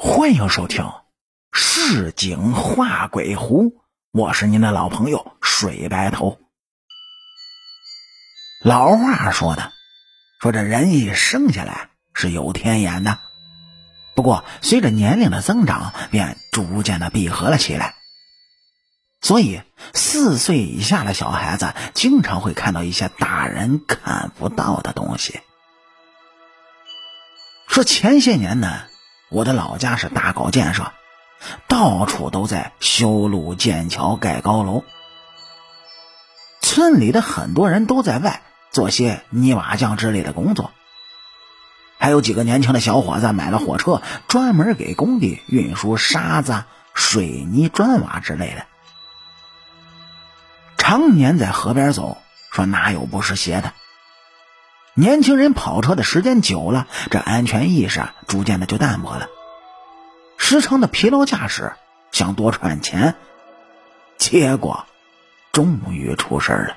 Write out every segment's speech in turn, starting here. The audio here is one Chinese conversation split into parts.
欢迎收听《市井画鬼狐》，我是您的老朋友水白头。老话说的，说这人一生下来是有天眼的，不过随着年龄的增长，便逐渐的闭合了起来。所以，四岁以下的小孩子经常会看到一些大人看不到的东西。说前些年呢。我的老家是大搞建设，到处都在修路、建桥、盖高楼。村里的很多人都在外做些泥瓦匠之类的工作，还有几个年轻的小伙子买了火车，专门给工地运输沙子、水泥、砖瓦之类的。常年在河边走，说哪有不湿鞋的？年轻人跑车的时间久了，这安全意识啊逐渐的就淡薄了，时常的疲劳驾驶，想多赚钱，结果终于出事了。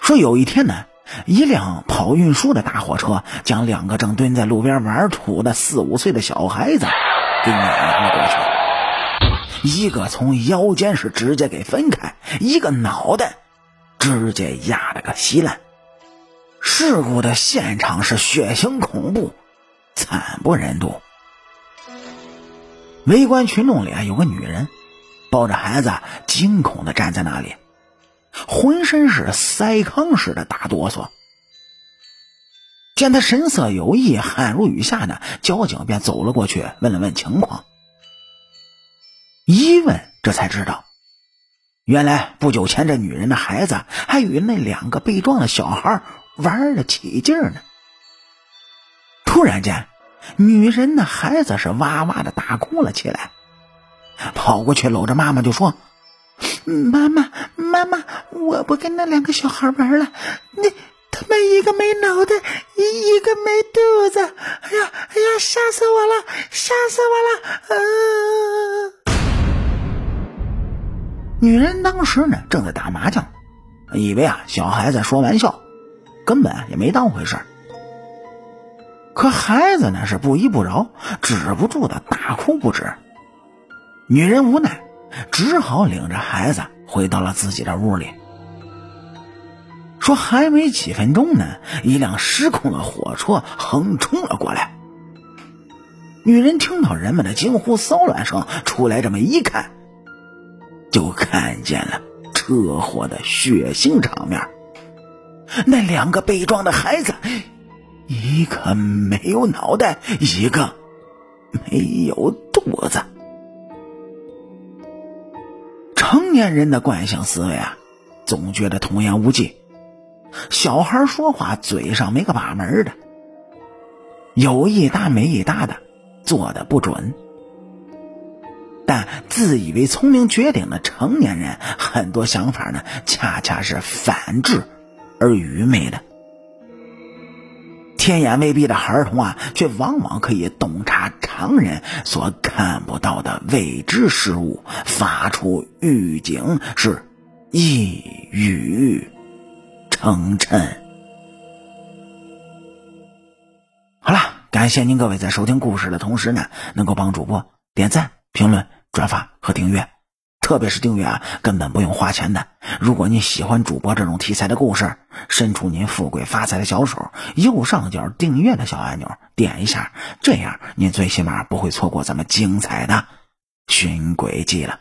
说有一天呢，一辆跑运输的大货车将两个正蹲在路边玩土的四五岁的小孩子给碾了过去，一个从腰间是直接给分开，一个脑袋直接压了个稀烂。事故的现场是血腥恐怖，惨不忍睹。围观群众里啊，有个女人抱着孩子，惊恐的站在那里，浑身是筛糠似的打哆嗦。见他神色有异，汗如雨下呢，交警便走了过去，问了问情况。一问，这才知道，原来不久前这女人的孩子还与那两个被撞的小孩。玩的起劲呢，突然间，女人的孩子是哇哇的大哭了起来，跑过去搂着妈妈就说：“妈妈，妈妈，我不跟那两个小孩玩了，那他们一个没脑袋，一一个没肚子，哎呀，哎呀，吓死我了，吓死我了！”呃，女人当时呢正在打麻将，以为啊小孩子说玩笑。根本也没当回事可孩子呢是不依不饶，止不住的大哭不止。女人无奈，只好领着孩子回到了自己的屋里。说还没几分钟呢，一辆失控的火车横冲了过来。女人听到人们的惊呼骚乱声，出来这么一看，就看见了车祸的血腥场面。那两个被撞的孩子，一个没有脑袋，一个没有肚子。成年人的惯性思维啊，总觉得童言无忌。小孩说话嘴上没个把门的，有一搭没一搭的，做的不准。但自以为聪明绝顶的成年人，很多想法呢，恰恰是反智。而愚昧的天眼未闭的孩童啊，却往往可以洞察常人所看不到的未知事物，发出预警，是一语成谶。好了，感谢您各位在收听故事的同时呢，能够帮主播点赞、评论、转发和订阅。特别是订阅啊，根本不用花钱的。如果你喜欢主播这种题材的故事，伸出您富贵发财的小手，右上角订阅的小按钮点一下，这样您最起码不会错过咱们精彩的寻鬼记了。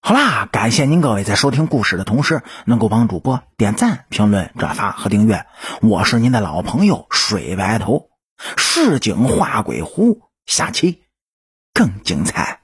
好啦，感谢您各位在收听故事的同时，能够帮主播点赞、评论、转发和订阅。我是您的老朋友水白头，市井画鬼狐，下期更精彩。